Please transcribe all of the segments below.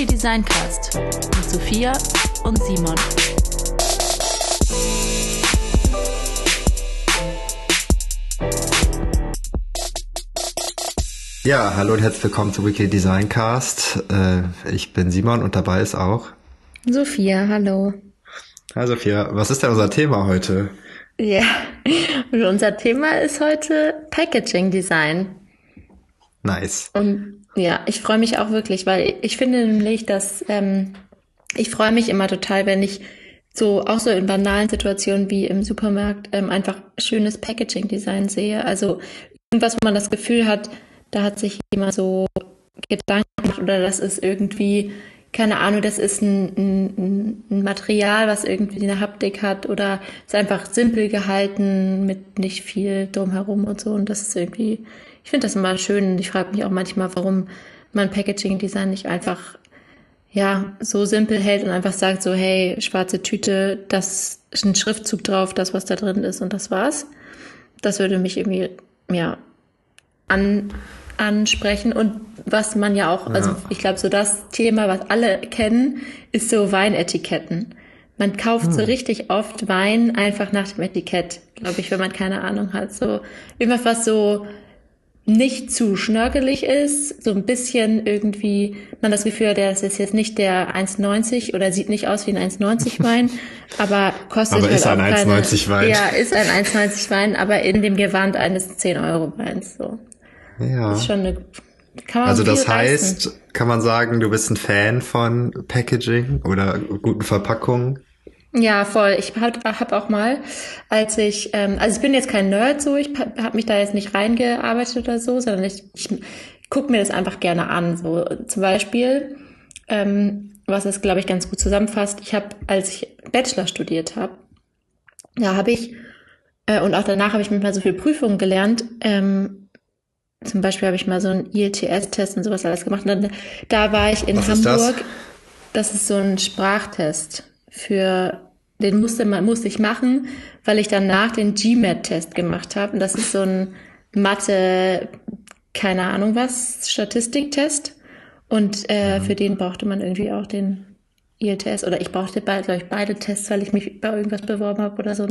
Weekly Design Cast mit Sophia und Simon. Ja, hallo und herzlich willkommen zu Weekly Design Cast. Äh, ich bin Simon und dabei ist auch Sophia, hallo. Hi Sophia, was ist denn unser Thema heute? Ja, und unser Thema ist heute Packaging Design. Nice. Und ja, ich freue mich auch wirklich, weil ich finde nämlich, dass ähm, ich freue mich immer total, wenn ich so auch so in banalen Situationen wie im Supermarkt ähm, einfach schönes Packaging Design sehe. Also irgendwas, wo man das Gefühl hat, da hat sich jemand so Gedanken gemacht oder das ist irgendwie, keine Ahnung, das ist ein, ein, ein Material, was irgendwie eine Haptik hat oder ist einfach simpel gehalten mit nicht viel drumherum und so. Und das ist irgendwie, ich finde das immer schön und ich frage mich auch manchmal, warum man Packaging-Design nicht einfach ja, so simpel hält und einfach sagt so, hey, schwarze Tüte, das ist ein Schriftzug drauf, das, was da drin ist und das war's. Das würde mich irgendwie, ja, an, ansprechen. Und was man ja auch, also ich glaube, so das Thema, was alle kennen, ist so Weinetiketten. Man kauft hm. so richtig oft Wein einfach nach dem Etikett, glaube ich, wenn man keine Ahnung hat. So irgendwas, was so nicht zu schnörkelig ist, so ein bisschen irgendwie, man das Gefühl hat, das ist jetzt nicht der 1,90 oder sieht nicht aus wie ein 1,90 Wein, aber kostet aber halt ist ein 1,90 Wein. Ja, ist ein 1,90 Wein, aber in dem Gewand eines 10 Euro Weins, so. Ja. Ist schon eine, also das heißt, leisten. kann man sagen, du bist ein Fan von Packaging oder guten Verpackungen? Ja, voll. Ich habe hab auch mal, als ich, ähm, also ich bin jetzt kein Nerd so, ich habe mich da jetzt nicht reingearbeitet oder so, sondern ich, ich gucke mir das einfach gerne an. So zum Beispiel, ähm, was es, glaube ich, ganz gut zusammenfasst. Ich habe, als ich Bachelor studiert habe, da habe ich, äh, und auch danach habe ich mit mal so viele Prüfungen gelernt, ähm, zum Beispiel habe ich mal so einen IELTS-Test und sowas alles gemacht. Und dann, da war ich in Was Hamburg. Ist das? das ist so ein Sprachtest für den musste man musste ich machen, weil ich danach den GMAT-Test gemacht habe. Und das ist so ein Mathe, keine Ahnung was, Statistiktest. Und äh, mhm. für den brauchte man irgendwie auch den IELTS. Oder ich brauchte beide, glaube ich, beide Tests, weil ich mich bei irgendwas beworben habe oder so. Auf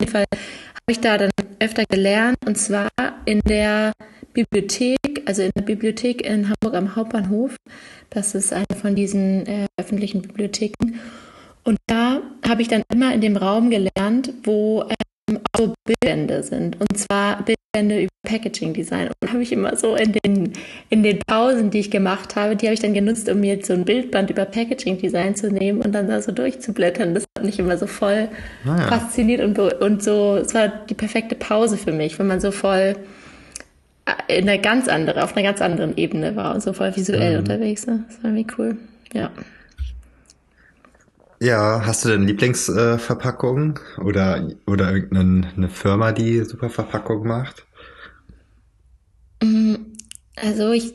jeden Fall habe ich da dann öfter gelernt. Und zwar in der Bibliothek, also in der Bibliothek in Hamburg am Hauptbahnhof. Das ist eine von diesen äh, öffentlichen Bibliotheken. Und da habe ich dann immer in dem Raum gelernt, wo ähm, so Bildbände sind. Und zwar Bildbände über Packaging Design. Und habe ich immer so in den, in den Pausen, die ich gemacht habe, die habe ich dann genutzt, um mir jetzt so ein Bildband über Packaging Design zu nehmen und dann da so durchzublättern. Das hat mich immer so voll ah, ja. fasziniert und, und so, es war die perfekte Pause für mich, wenn man so voll äh, in einer ganz andere, auf einer ganz anderen Ebene war und so voll visuell mhm. unterwegs. Ne? Das war irgendwie cool. Ja. Ja, hast du denn Lieblingsverpackung äh, oder, oder irgendeine Firma, die super Verpackung macht? Mm, also ich,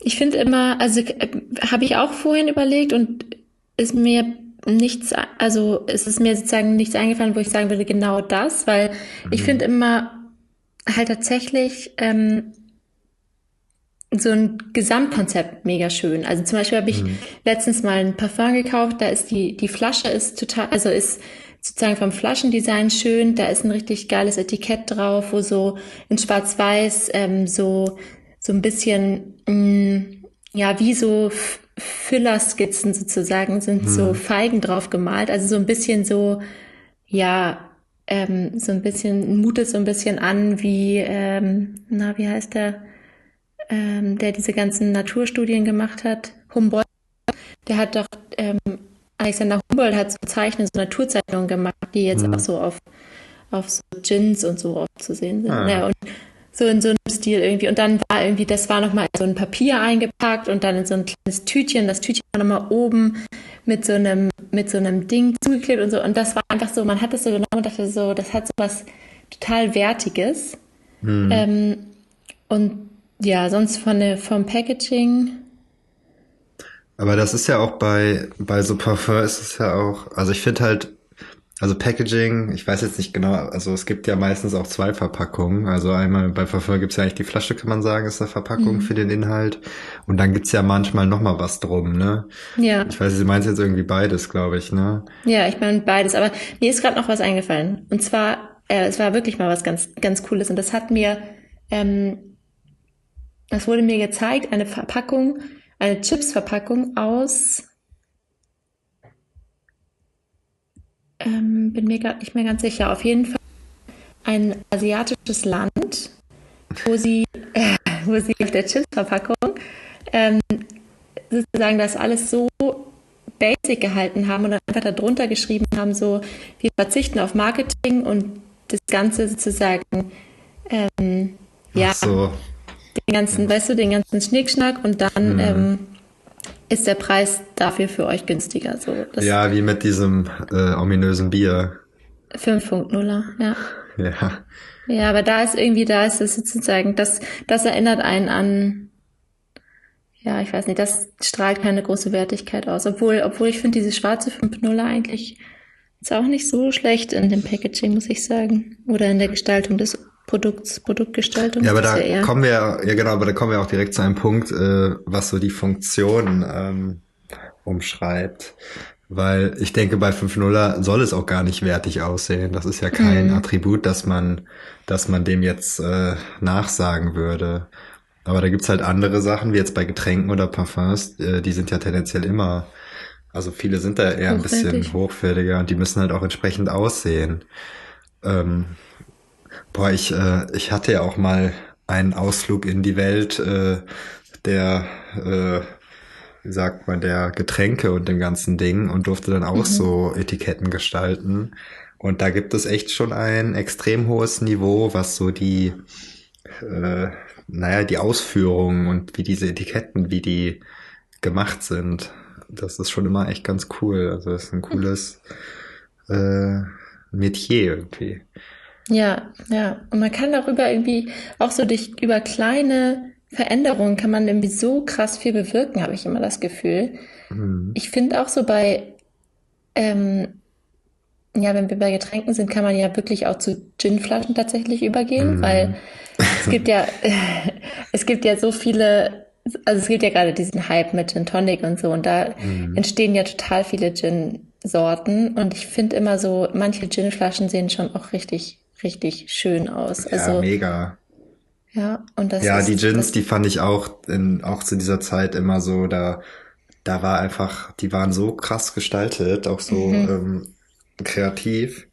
ich finde immer, also äh, habe ich auch vorhin überlegt und ist mir nichts, also es ist mir sozusagen nichts eingefallen, wo ich sagen würde, genau das, weil mhm. ich finde immer halt tatsächlich ähm, so ein Gesamtkonzept mega schön. Also zum Beispiel habe ich mhm. letztens mal ein Parfum gekauft, da ist die, die Flasche ist total, also ist sozusagen vom Flaschendesign schön, da ist ein richtig geiles Etikett drauf, wo so in schwarz-weiß ähm, so, so ein bisschen, mh, mm, ja, wie so Füllerskizzen sozusagen sind mhm. so Feigen drauf gemalt, also so ein bisschen so, ja, ähm, so ein bisschen, mutet so ein bisschen an wie, ähm, na, wie heißt der? Ähm, der diese ganzen Naturstudien gemacht hat, Humboldt, der hat doch, ähm, Alexander Humboldt hat so Zeichnen, so Naturzeichnungen gemacht, die jetzt mhm. auch so auf, auf so Gins und so oft zu sehen sind. Ah. Ja, und so in so einem Stil irgendwie. Und dann war irgendwie, das war nochmal in so ein Papier eingepackt und dann in so ein kleines Tütchen. Das Tütchen war nochmal oben mit so einem, mit so einem Ding zugeklebt und so. Und das war einfach so, man hat das so genommen und dachte so, das hat so was total Wertiges. Mhm. Ähm, und ja, sonst von der, vom Packaging. Aber das ist ja auch bei, bei so Parfum ist es ja auch, also ich finde halt, also Packaging, ich weiß jetzt nicht genau, also es gibt ja meistens auch zwei Verpackungen. Also einmal bei Verfall gibt's ja eigentlich die Flasche, kann man sagen, ist eine Verpackung mhm. für den Inhalt. Und dann gibt's ja manchmal nochmal was drum, ne? Ja. Ich weiß, sie meint jetzt irgendwie beides, glaube ich, ne? Ja, ich meine beides, aber mir ist gerade noch was eingefallen. Und zwar, äh, es war wirklich mal was ganz, ganz Cooles. Und das hat mir, ähm, das wurde mir gezeigt, eine Verpackung, eine Chips-Verpackung aus ähm, bin mir gerade nicht mehr ganz sicher. Auf jeden Fall ein asiatisches Land, wo sie, äh, wo sie auf der Chipsverpackung ähm, sozusagen das alles so basic gehalten haben und dann einfach darunter geschrieben haben, so wir verzichten auf Marketing und das Ganze sozusagen ähm, ja so. Den ganzen, weißt du, den ganzen Schnickschnack und dann mhm. ähm, ist der Preis dafür für euch günstiger. So, ja, wie mit diesem äh, ominösen Bier. 5.0er, ja. Ja. Ja, aber da ist irgendwie, da ist es sozusagen, das, das erinnert einen an, ja, ich weiß nicht, das strahlt keine große Wertigkeit aus. Obwohl, obwohl ich finde, diese schwarze 5.0er eigentlich ist auch nicht so schlecht in dem Packaging, muss ich sagen. Oder in der Gestaltung des Produkts, Produktgestaltung. Ja, aber da ja kommen wir, ja genau, aber da kommen wir auch direkt zu einem Punkt, äh, was so die Funktion ähm, umschreibt. Weil ich denke, bei 5.0 soll es auch gar nicht wertig aussehen. Das ist ja kein mhm. Attribut, dass man, dass man dem jetzt äh, nachsagen würde. Aber da gibt's halt andere Sachen, wie jetzt bei Getränken oder Parfums, äh, die sind ja tendenziell immer, also viele sind da eher ein bisschen hochwertiger und die müssen halt auch entsprechend aussehen. Ähm, Boah, ich, äh, ich hatte ja auch mal einen Ausflug in die Welt äh, der, äh, wie sagt man, der Getränke und dem ganzen Ding und durfte dann auch mhm. so Etiketten gestalten. Und da gibt es echt schon ein extrem hohes Niveau, was so die, äh, naja, die Ausführungen und wie diese Etiketten, wie die gemacht sind. Das ist schon immer echt ganz cool. Also das ist ein cooles äh, Metier irgendwie. Ja, ja. Und man kann darüber irgendwie auch so durch über kleine Veränderungen kann man irgendwie so krass viel bewirken, habe ich immer das Gefühl. Mhm. Ich finde auch so bei, ähm, ja, wenn wir bei Getränken sind, kann man ja wirklich auch zu Ginflaschen tatsächlich übergehen, mhm. weil es gibt ja, es gibt ja so viele, also es gibt ja gerade diesen Hype mit Gin Tonic und so und da mhm. entstehen ja total viele Gin-Sorten und ich finde immer so, manche Ginflaschen sehen schon auch richtig richtig schön aus. Ja, also, mega. Ja, und das Ja, ist, die Gins, die fand ich auch in, auch zu dieser Zeit immer so, da, da war einfach, die waren so krass gestaltet, auch so mhm. ähm, kreativ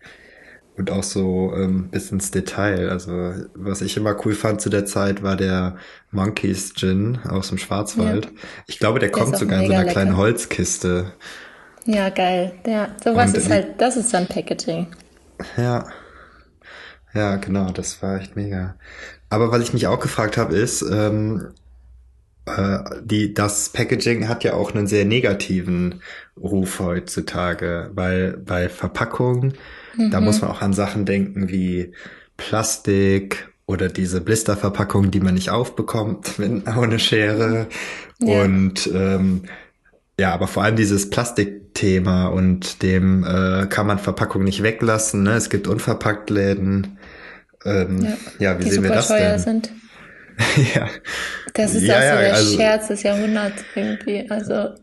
und auch so ähm, bis ins Detail. Also was ich immer cool fand zu der Zeit war der Monkeys Gin aus dem Schwarzwald. Ja. Ich glaube, der, der kommt sogar in so einer lecker. kleinen Holzkiste. Ja, geil. Ja, sowas und ist halt, das ist dann Packaging. Ja. Ja, genau, das war echt mega. Aber was ich mich auch gefragt habe, ist, ähm, äh, die, das Packaging hat ja auch einen sehr negativen Ruf heutzutage, weil bei Verpackungen, mhm. da muss man auch an Sachen denken wie Plastik oder diese Blisterverpackung, die man nicht aufbekommt wenn, ohne Schere. Ja. Und ähm, ja, aber vor allem dieses Plastikthema und dem äh, kann man Verpackung nicht weglassen. Ne? Es gibt Unverpacktläden. Ähm, ja, ja, wie die sehen wir das denn? Sind. ja. Das ist ja, auch so der also, Scherz des Jahrhunderts irgendwie. Also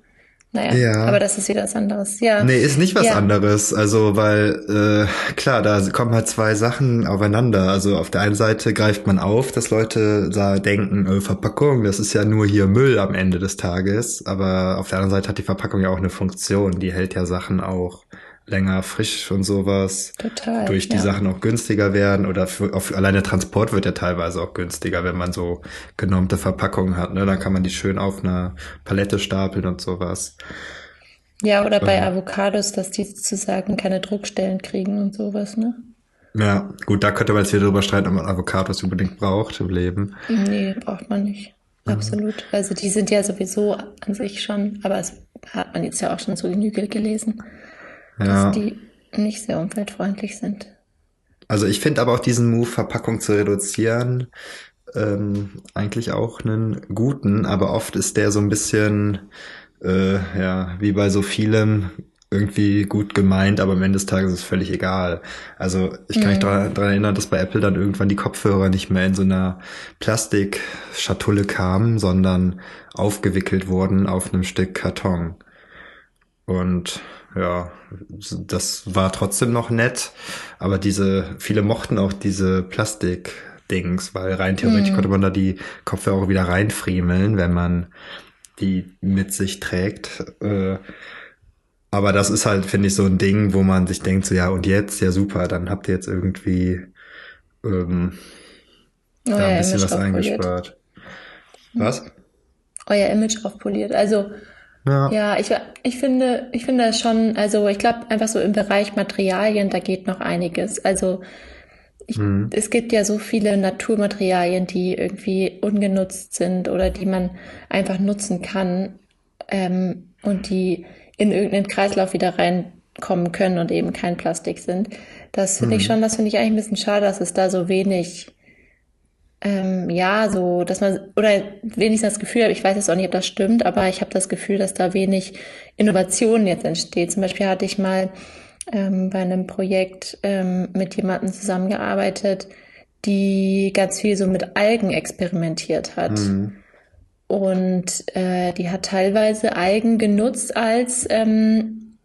naja, ja. aber das ist wieder was anderes. Ja. Nee, ist nicht was ja. anderes. Also, weil, äh, klar, da kommen halt zwei Sachen aufeinander. Also auf der einen Seite greift man auf, dass Leute da denken, äh, Verpackung, das ist ja nur hier Müll am Ende des Tages. Aber auf der anderen Seite hat die Verpackung ja auch eine Funktion. Die hält ja Sachen auch länger frisch und sowas. Total. Durch die ja. Sachen auch günstiger werden oder für, auf, allein der Transport wird ja teilweise auch günstiger, wenn man so genommte Verpackungen hat. Ne? Dann kann man die schön auf einer Palette stapeln und sowas. Ja, oder bei Avocados, dass die sozusagen keine Druckstellen kriegen und sowas, ne? Ja, gut, da könnte man jetzt wieder drüber streiten, ob man Avocados unbedingt braucht im Leben. Nee, braucht man nicht. Absolut. Also die sind ja sowieso an sich schon, aber es hat man jetzt ja auch schon zu Genüge gelesen ja. dass die nicht sehr umweltfreundlich sind. Also ich finde aber auch diesen Move, Verpackung zu reduzieren, ähm, eigentlich auch einen guten, aber oft ist der so ein bisschen, äh, ja, wie bei so vielem, irgendwie gut gemeint, aber am Ende des Tages ist es völlig egal. Also ich kann mhm. mich daran, daran erinnern, dass bei Apple dann irgendwann die Kopfhörer nicht mehr in so einer Plastikschatulle kamen, sondern aufgewickelt wurden auf einem Stück Karton. Und ja, das war trotzdem noch nett, aber diese, viele mochten auch diese Plastik-Dings, weil rein theoretisch mhm. konnte man da die Kopfhörer wieder reinfriemeln, wenn man die mit sich trägt. Äh, aber das ist halt, finde ich, so ein Ding, wo man sich denkt, so ja, und jetzt, ja super, dann habt ihr jetzt irgendwie ähm, oh, da ein bisschen Image was eingespart. Was? Euer Image aufpoliert. Also ja, ja ich, ich finde, ich finde das schon, also ich glaube einfach so im Bereich Materialien, da geht noch einiges. Also ich, mhm. es gibt ja so viele Naturmaterialien, die irgendwie ungenutzt sind oder die man einfach nutzen kann ähm, und die in irgendeinen Kreislauf wieder reinkommen können und eben kein Plastik sind. Das finde mhm. ich schon, das finde ich eigentlich ein bisschen schade, dass es da so wenig, ähm, ja, so, dass man, oder wenigstens das Gefühl habe, ich weiß jetzt auch nicht, ob das stimmt, aber ich habe das Gefühl, dass da wenig Innovation jetzt entsteht. Zum Beispiel hatte ich mal ähm, bei einem Projekt ähm, mit jemandem zusammengearbeitet, die ganz viel so mit Algen experimentiert hat. Mhm. Und äh, die hat teilweise Algen genutzt als, ähm,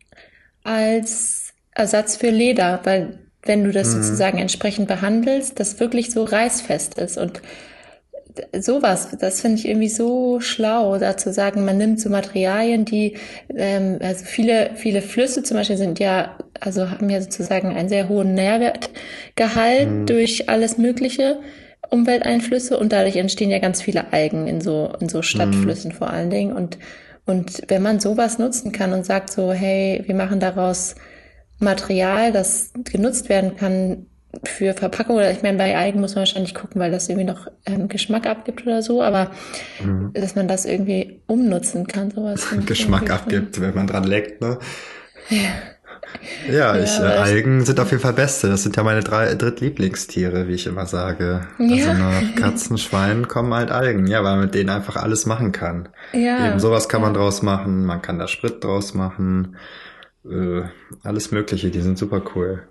als Ersatz für Leder, weil wenn du das mhm. sozusagen entsprechend behandelst, das wirklich so reißfest ist. Und sowas, das finde ich irgendwie so schlau, da zu sagen, man nimmt so Materialien, die, ähm, also viele, viele Flüsse zum Beispiel sind ja, also haben ja sozusagen einen sehr hohen Nährwertgehalt mhm. durch alles Mögliche. Umwelteinflüsse und dadurch entstehen ja ganz viele Algen in so, in so Stadtflüssen mhm. vor allen Dingen. Und, und wenn man sowas nutzen kann und sagt so, hey, wir machen daraus Material, das genutzt werden kann für Verpackung, oder ich meine, bei Algen muss man wahrscheinlich gucken, weil das irgendwie noch ähm, Geschmack abgibt oder so, aber mhm. dass man das irgendwie umnutzen kann, sowas. Geschmack abgibt, wenn man dran leckt, ne? Ja. Ja, ich, äh, Algen sind auf jeden Fall beste. Das sind ja meine drei Drittlieblingstiere, wie ich immer sage. Also ja. Also nach Katzen, Schweinen kommen halt Algen. Ja, weil man mit denen einfach alles machen kann. Ja. Eben sowas kann man draus machen. Man kann da Sprit draus machen. Äh, alles Mögliche. Die sind super cool.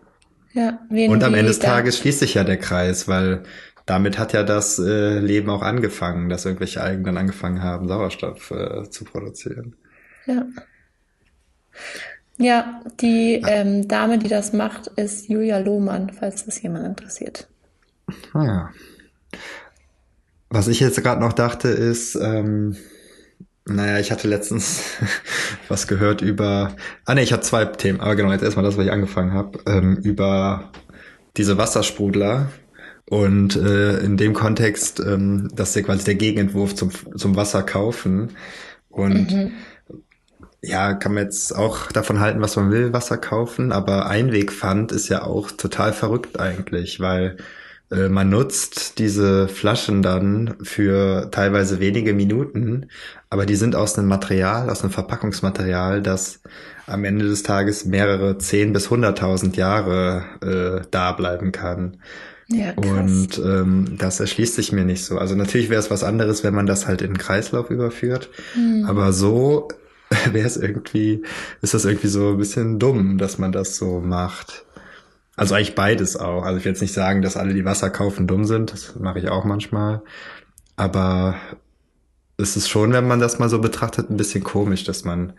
Ja. Und am Ende des Tages schließt sich ja der Kreis, weil damit hat ja das äh, Leben auch angefangen, dass irgendwelche Algen dann angefangen haben, Sauerstoff äh, zu produzieren. Ja. Ja, die ähm, Dame, die das macht, ist Julia Lohmann, falls das jemand interessiert. Ah ja. Was ich jetzt gerade noch dachte, ist, ähm, naja, ich hatte letztens was gehört über, ah ne, ich hatte zwei Themen, aber genau, jetzt erstmal das, was ich angefangen habe, ähm, über diese Wassersprudler, und äh, in dem Kontext, ähm, dass der quasi der Gegenentwurf zum, zum Wasser kaufen. Und mhm ja, kann man jetzt auch davon halten, was man will, Wasser kaufen, aber Einwegpfand ist ja auch total verrückt eigentlich, weil man nutzt diese Flaschen dann für teilweise wenige Minuten, aber die sind aus einem Material, aus einem Verpackungsmaterial, das am Ende des Tages mehrere zehn bis hunderttausend Jahre äh, da bleiben kann. Ja, krass. Und ähm, das erschließt sich mir nicht so. Also natürlich wäre es was anderes, wenn man das halt in den Kreislauf überführt. Mhm. Aber so wäre es irgendwie, ist das irgendwie so ein bisschen dumm, dass man das so macht. Also eigentlich beides auch. Also ich will jetzt nicht sagen, dass alle, die Wasser kaufen, dumm sind. Das mache ich auch manchmal. Aber es ist schon, wenn man das mal so betrachtet, ein bisschen komisch, dass man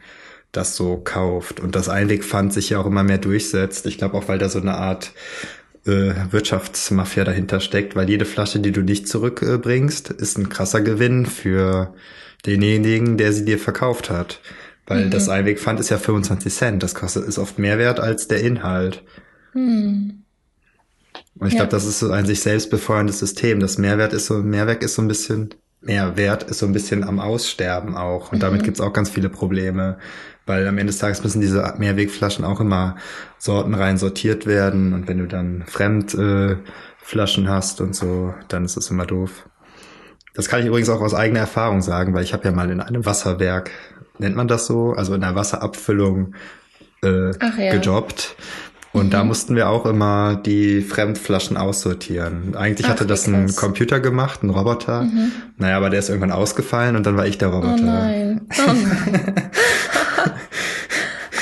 das so kauft. Und das Einwegpfand sich ja auch immer mehr durchsetzt. Ich glaube auch, weil da so eine Art äh, Wirtschaftsmafia dahinter steckt, weil jede Flasche, die du nicht zurückbringst, ist ein krasser Gewinn für denjenigen, der sie dir verkauft hat. Weil mhm. das Einwegpfand ist ja 25 Cent. Das kostet, ist oft mehr wert als der Inhalt. Mhm. Und ich ja. glaube, das ist so ein sich selbst befeuerndes System. Das Mehrwert ist so, Mehrwert ist so ein bisschen, Mehrwert ist so ein bisschen am Aussterben auch. Und mhm. damit gibt's auch ganz viele Probleme. Weil am Ende des Tages müssen diese Mehrwegflaschen auch immer sortenrein sortiert werden. Und wenn du dann Fremdflaschen äh, hast und so, dann ist es immer doof. Das kann ich übrigens auch aus eigener Erfahrung sagen, weil ich habe ja mal in einem Wasserwerk, nennt man das so, also in einer Wasserabfüllung äh, ja. gejobbt. Und mhm. da mussten wir auch immer die Fremdflaschen aussortieren. Eigentlich Ach, hatte das ein Computer gemacht, ein Roboter. Mhm. Naja, aber der ist irgendwann ausgefallen und dann war ich der Roboter. Oh nein. Oh nein.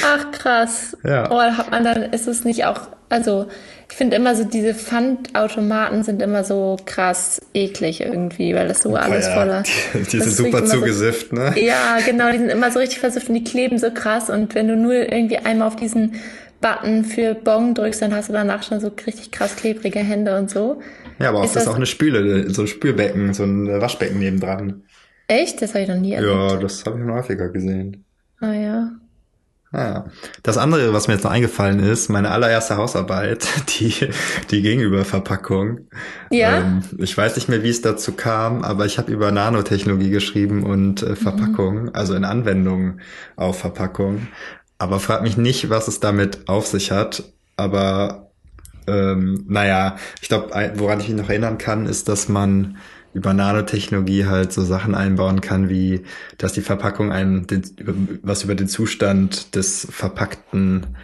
Ach krass. Ja. Oh, hat man dann, ist es nicht auch, also ich finde immer so, diese Pfandautomaten sind immer so krass eklig irgendwie, weil das so alles ja, voller. Die, die sind super immer so- zugesifft, ne? Ja, genau, die sind immer so richtig versifft und die kleben so krass und wenn du nur irgendwie einmal auf diesen Button für Bong drückst, dann hast du danach schon so richtig krass klebrige Hände und so. Ja, aber oft Ist ist das- auch eine Spüle, so ein Spülbecken, so ein Waschbecken nebendran. Echt? Das habe ich noch nie erlebt. Ja, das habe ich schon häufiger gesehen. Ah ja. Ja. Das andere, was mir jetzt noch eingefallen ist, meine allererste Hausarbeit, die, die Gegenüberverpackung. Ja? Ähm, ich weiß nicht mehr, wie es dazu kam, aber ich habe über Nanotechnologie geschrieben und äh, Verpackung, also in Anwendung auf Verpackung. Aber frag mich nicht, was es damit auf sich hat. Aber ähm, naja, ich glaube, woran ich mich noch erinnern kann, ist, dass man über Nanotechnologie halt so Sachen einbauen kann, wie dass die Verpackung einem den, was über den Zustand des verpackten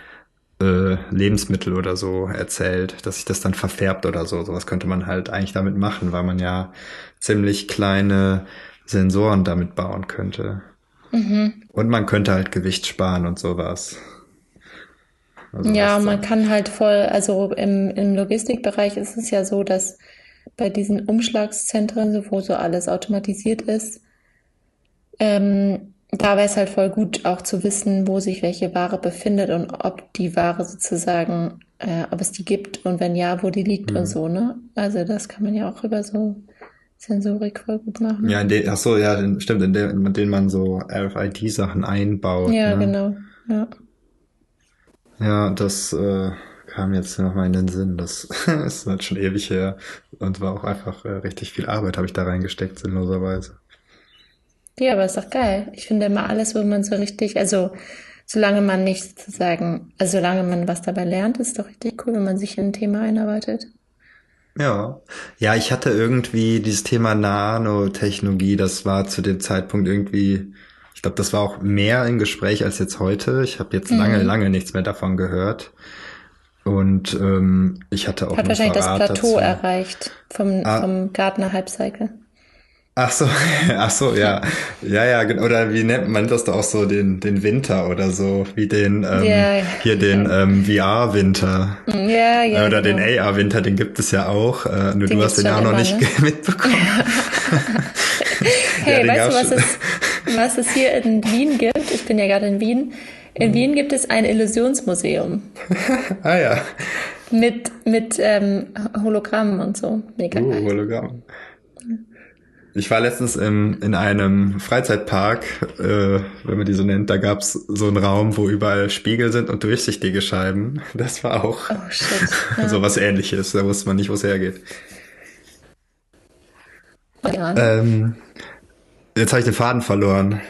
äh, Lebensmittel oder so erzählt, dass sich das dann verfärbt oder so. Sowas könnte man halt eigentlich damit machen, weil man ja ziemlich kleine Sensoren damit bauen könnte. Mhm. Und man könnte halt Gewicht sparen und sowas. Also Ja, man kann halt voll, also im, im Logistikbereich ist es ja so, dass bei diesen Umschlagszentren, so wo so alles automatisiert ist, ähm, da wäre es halt voll gut, auch zu wissen, wo sich welche Ware befindet und ob die Ware sozusagen, äh, ob es die gibt und wenn ja, wo die liegt Mhm. und so, ne? Also das kann man ja auch über so Sensorik voll gut machen. Ja, in den, ach so, ja, den, stimmt, in, der, in denen man so RFID-Sachen einbaut. Ja, ne? genau. Ja. Ja, das äh, kam jetzt nochmal in den Sinn. Das ist halt schon ewig her und war auch einfach äh, richtig viel Arbeit, habe ich da reingesteckt, sinnloserweise. Ja, aber ist doch geil. Ich finde immer alles, wo man so richtig, also solange man nicht sozusagen, also solange man was dabei lernt, ist doch richtig cool, wenn man sich in ein Thema einarbeitet. Ja. Ja, ich hatte irgendwie dieses Thema Nanotechnologie, das war zu dem Zeitpunkt irgendwie, ich glaube, das war auch mehr im Gespräch als jetzt heute. Ich habe jetzt lange, Mhm. lange nichts mehr davon gehört. Und ähm, ich hatte auch Hat ein wahrscheinlich das Referat Plateau dazu. erreicht vom, Ah. vom Gartner Hypecycle. Ach so, ach so, ja. Ja, ja, oder wie nennt man das doch auch so, den, den Winter oder so, wie den, ähm, Ja, ja. hier den ähm, VR-Winter. Ja, ja, Äh, oder den genau. AR-Winter, den gibt es ja auch, äh, nur Den du hast den ja auch noch nicht ne? mitbekommen. Hey, den weißt du, was es, was es hier in Wien gibt? Ich bin ja gerade in Wien. In Wien gibt es ein Illusionsmuseum ah ja, mit, mit ähm, Hologrammen und so. Mega uh, geil. Ich war letztens im, in einem Freizeitpark, äh, wenn man die so nennt, da gab's so einen Raum, wo überall Spiegel sind und durchsichtige Scheiben. Das war auch Oh shit. Ja. so was ähnliches, da wusste man nicht, wo es hergeht. Ja. Ähm, jetzt habe ich den Faden verloren.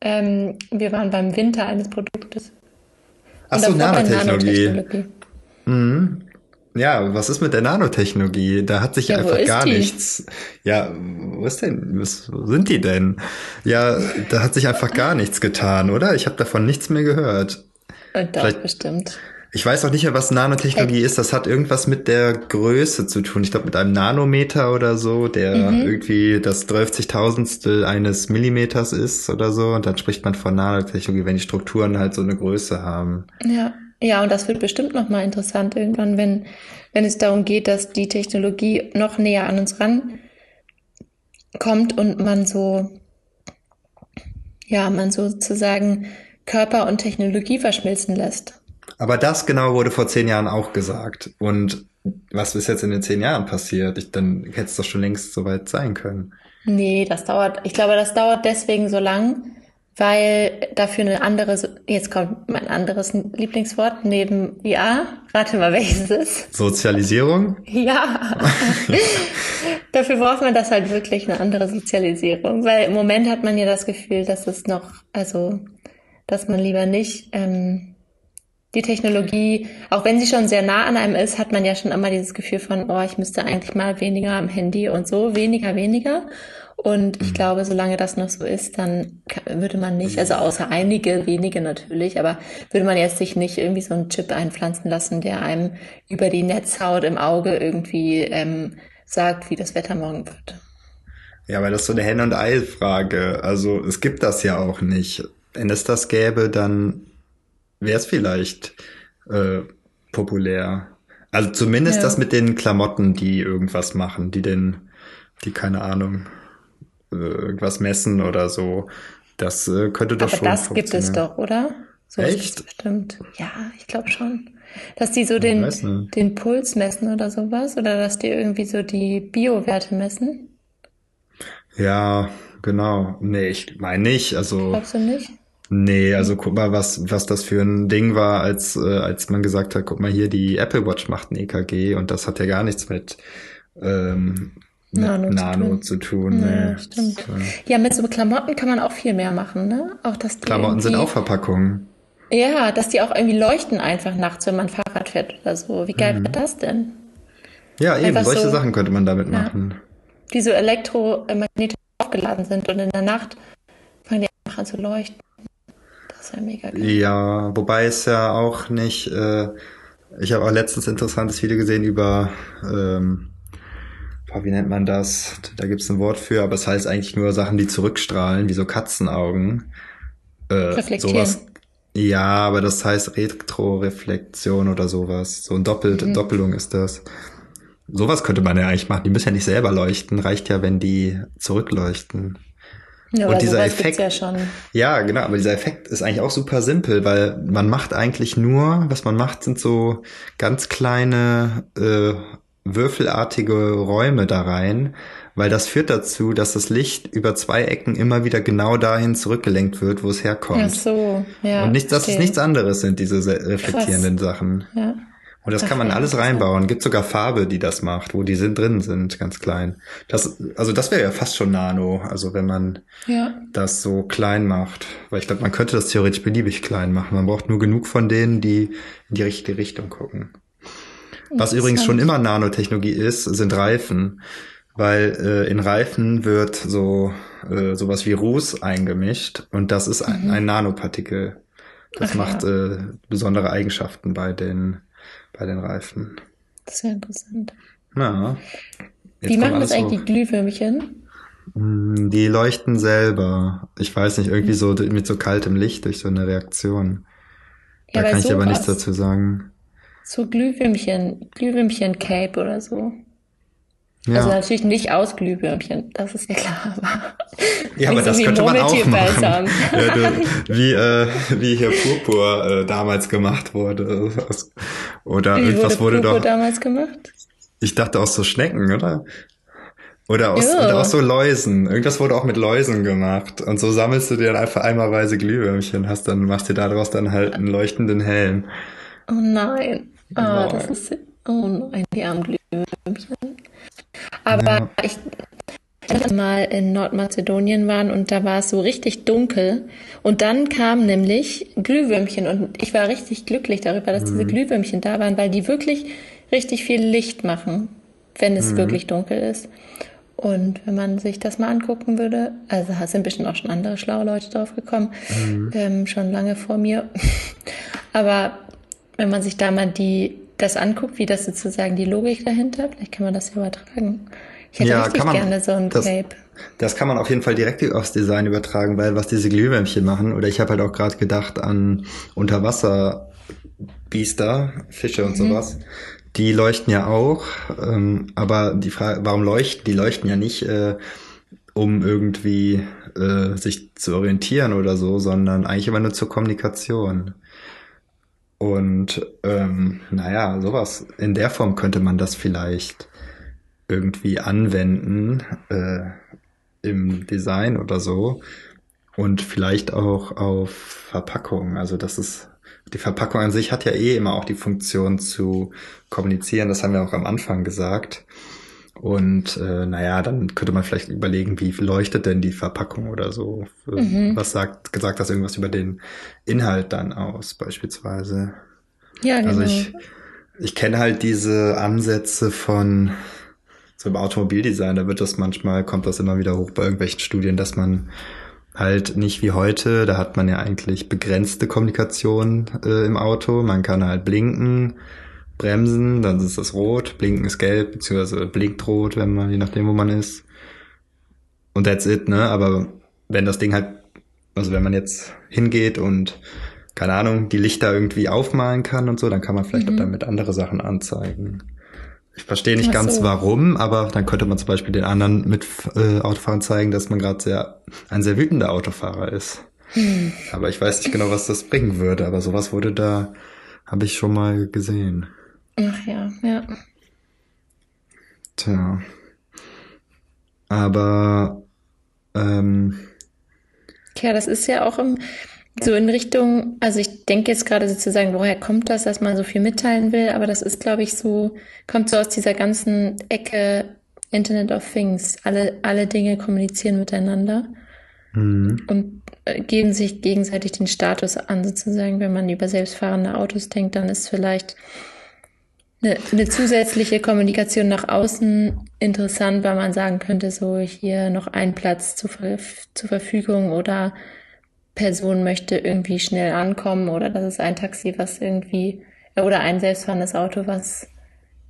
Ähm, wir waren beim Winter eines Produktes. Ach so, Nanotechnologie. Nanotechnologie. Mhm. Ja, was ist mit der Nanotechnologie? Da hat sich Ja, wo einfach gar die? nichts. Ja, wo ist denn? Was, wo sind die denn? Ja, da hat sich einfach gar nichts getan, oder? Ich habe davon nichts mehr gehört. Und doch, Vielleicht- bestimmt. Ich weiß auch nicht mehr, was Nanotechnologie ist. Das hat irgendwas mit der Größe zu tun. Ich glaube, mit einem Nanometer oder so, der Mhm. irgendwie das 12.000 eines Millimeters ist oder so. Und dann spricht man von Nanotechnologie, wenn die Strukturen halt so eine Größe haben. Ja, ja, und das wird bestimmt nochmal interessant irgendwann, wenn, wenn es darum geht, dass die Technologie noch näher an uns ran kommt und man so, ja, man sozusagen Körper und Technologie verschmilzen lässt. Aber das genau wurde vor zehn Jahren auch gesagt. Und was ist jetzt in den zehn Jahren passiert? Ich, dann hätte es doch schon längst soweit sein können. Nee, das dauert, ich glaube, das dauert deswegen so lang, weil dafür eine andere, jetzt kommt mein anderes Lieblingswort neben VR. Rate mal, welches es ist. Sozialisierung? Ja, dafür braucht man das halt wirklich eine andere Sozialisierung, weil im Moment hat man ja das Gefühl, dass es noch, also, dass man lieber nicht ähm, die Technologie, auch wenn sie schon sehr nah an einem ist, hat man ja schon immer dieses Gefühl von, oh, ich müsste eigentlich mal weniger am Handy und so, weniger, weniger. Und ich glaube, solange das noch so ist, dann würde man nicht, also außer einige wenige natürlich, aber würde man jetzt sich nicht irgendwie so einen Chip einpflanzen lassen, der einem über die Netzhaut im Auge irgendwie ähm, sagt, wie das Wetter morgen wird. Ja, weil das ist so eine Henne- und Ei-Frage. Also es gibt das ja auch nicht. Wenn es das gäbe, dann wäre es vielleicht äh, populär. Also zumindest ja. das mit den Klamotten, die irgendwas machen, die den, die keine Ahnung, irgendwas messen oder so. Das äh, könnte doch Aber schon. Das gibt es doch, oder? So Echt? Bestimmt. Ja, ich glaube schon. Dass die so den, den Puls messen oder sowas? Oder dass die irgendwie so die Biowerte messen? Ja, genau. Nee, ich meine nicht. Also. Glaubst du nicht? Nee, also guck mal, was, was das für ein Ding war, als, äh, als man gesagt hat, guck mal hier, die Apple Watch macht ein EKG und das hat ja gar nichts mit, ähm, mit Nano, Nano zu tun. Zu tun nee. ja, stimmt. Ja, mit so Klamotten kann man auch viel mehr machen, ne? Auch dass Klamotten sind auch Verpackungen. Ja, dass die auch irgendwie leuchten einfach nachts, wenn man Fahrrad fährt oder so. Wie geil mhm. wäre das denn? Ja, eben, einfach solche so, Sachen könnte man damit ja, machen. Die so elektromagnetisch aufgeladen sind und in der Nacht fangen die einfach an zu leuchten. Das ist ja mega geil. Ja, wobei es ja auch nicht, äh, ich habe auch letztens ein interessantes Video gesehen über, ähm, wie nennt man das? Da gibt es ein Wort für, aber es heißt eigentlich nur Sachen, die zurückstrahlen, wie so Katzenaugen. Äh, Reflektieren. Sowas, ja, aber das heißt Retroreflexion oder sowas. So ein Doppelt, mhm. Doppelung ist das. Sowas könnte man ja eigentlich machen. Die müssen ja nicht selber leuchten. Reicht ja, wenn die zurückleuchten. Ja, und dieser Effekt, ja, schon. ja, genau, aber dieser Effekt ist eigentlich auch super simpel, weil man macht eigentlich nur, was man macht, sind so ganz kleine äh, würfelartige Räume da rein weil das führt dazu, dass das Licht über zwei Ecken immer wieder genau dahin zurückgelenkt wird, wo es herkommt. Ach so, ja. Und nicht, dass okay. es nichts anderes sind, diese reflektierenden Krass. Sachen. Ja. Und das, das kann man alles reinbauen. Gibt sogar Farbe, die das macht, wo die sind drin sind, ganz klein. Das, also das wäre ja fast schon Nano, also wenn man ja. das so klein macht. Weil ich glaube, man könnte das theoretisch beliebig klein machen. Man braucht nur genug von denen, die in die richtige Richtung gucken. Was übrigens schon immer Nanotechnologie ist, sind Reifen weil äh, in Reifen wird so äh, sowas wie Ruß eingemischt und das ist ein, mhm. ein Nanopartikel. Das Ach, macht ja. äh, besondere Eigenschaften bei den bei den Reifen. Das ist ja interessant. Ja. Wie machen das eigentlich die Glühwürmchen? Mm, die leuchten selber. Ich weiß nicht, irgendwie so mit so kaltem Licht durch so eine Reaktion. Da ja, kann ich aber nichts dazu sagen. So Glühwürmchen, Glühwürmchen-Cape oder so. Ja. Also natürlich nicht aus Glühwürmchen, das ist ja klar. Aber ja, aber das könnte man auch machen. Ja, du, wie, äh, wie hier Purpur äh, damals gemacht wurde. Oder wie irgendwas wurde, wurde Purpur doch. damals gemacht? Ich dachte aus so Schnecken, oder? Oder aus, ja. oder aus so Läusen. Irgendwas wurde auch mit Läusen gemacht. Und so sammelst du dir dann einfach einmalweise Glühwürmchen, hast dann, machst dir daraus dann halt einen leuchtenden Helm. Oh nein. Ah, oh, das ist, oh nein, die armen Glühwürmchen. Aber ja. ich mal in Nordmazedonien waren und da war es so richtig dunkel und dann kamen nämlich Glühwürmchen und ich war richtig glücklich darüber, dass mhm. diese Glühwürmchen da waren, weil die wirklich richtig viel Licht machen, wenn es mhm. wirklich dunkel ist. Und wenn man sich das mal angucken würde, also sind bestimmt auch schon andere schlaue Leute drauf gekommen, mhm. ähm, schon lange vor mir. Aber wenn man sich da mal die das anguckt, wie das sozusagen die Logik dahinter, vielleicht kann man das ja übertragen. Ich hätte ja, richtig man, gerne so ein das, Cape. Das kann man auf jeden Fall direkt aufs Design übertragen, weil was diese Glühwürmchen machen, oder ich habe halt auch gerade gedacht an Unterwasserbiester, Fische und mhm. sowas, die leuchten ja auch, ähm, aber die Frage, warum leuchten? Die leuchten ja nicht, äh, um irgendwie äh, sich zu orientieren oder so, sondern eigentlich immer nur zur Kommunikation. Und ähm, naja, sowas, in der Form könnte man das vielleicht irgendwie anwenden äh, im Design oder so. Und vielleicht auch auf Verpackung. Also das ist, die Verpackung an sich hat ja eh immer auch die Funktion zu kommunizieren. Das haben wir auch am Anfang gesagt. Und äh, naja, dann könnte man vielleicht überlegen, wie leuchtet denn die Verpackung oder so. Mhm. Was sagt, gesagt das irgendwas über den Inhalt dann aus, beispielsweise. Ja, genau. Also ich, ich kenne halt diese Ansätze von so im Automobildesign, da wird das manchmal, kommt das immer wieder hoch bei irgendwelchen Studien, dass man halt nicht wie heute, da hat man ja eigentlich begrenzte Kommunikation äh, im Auto. Man kann halt blinken, bremsen, dann ist das rot, blinken ist gelb, beziehungsweise blinkt rot, wenn man, je nachdem, wo man ist. Und that's it, ne? Aber wenn das Ding halt, also wenn man jetzt hingeht und keine Ahnung, die Lichter irgendwie aufmalen kann und so, dann kann man vielleicht mhm. auch damit andere Sachen anzeigen. Ich verstehe nicht Ach ganz so. warum, aber dann könnte man zum Beispiel den anderen mit äh, Autofahrern zeigen, dass man gerade sehr ein sehr wütender Autofahrer ist. Hm. Aber ich weiß nicht genau, was das bringen würde. Aber sowas wurde da, habe ich schon mal gesehen. Ach ja, ja. Tja. Aber ähm, ja, das ist ja auch im, so in Richtung, also ich denke jetzt gerade sozusagen, woher kommt das, dass man so viel mitteilen will, aber das ist, glaube ich, so, kommt so aus dieser ganzen Ecke Internet of Things. Alle, alle Dinge kommunizieren miteinander mhm. und äh, geben sich gegenseitig den Status an, sozusagen. Wenn man über selbstfahrende Autos denkt, dann ist vielleicht eine, eine zusätzliche Kommunikation nach außen interessant, weil man sagen könnte, so hier noch ein Platz zu, zur Verfügung oder Person möchte irgendwie schnell ankommen oder das ist ein Taxi, was irgendwie, oder ein selbstfahrendes Auto, was,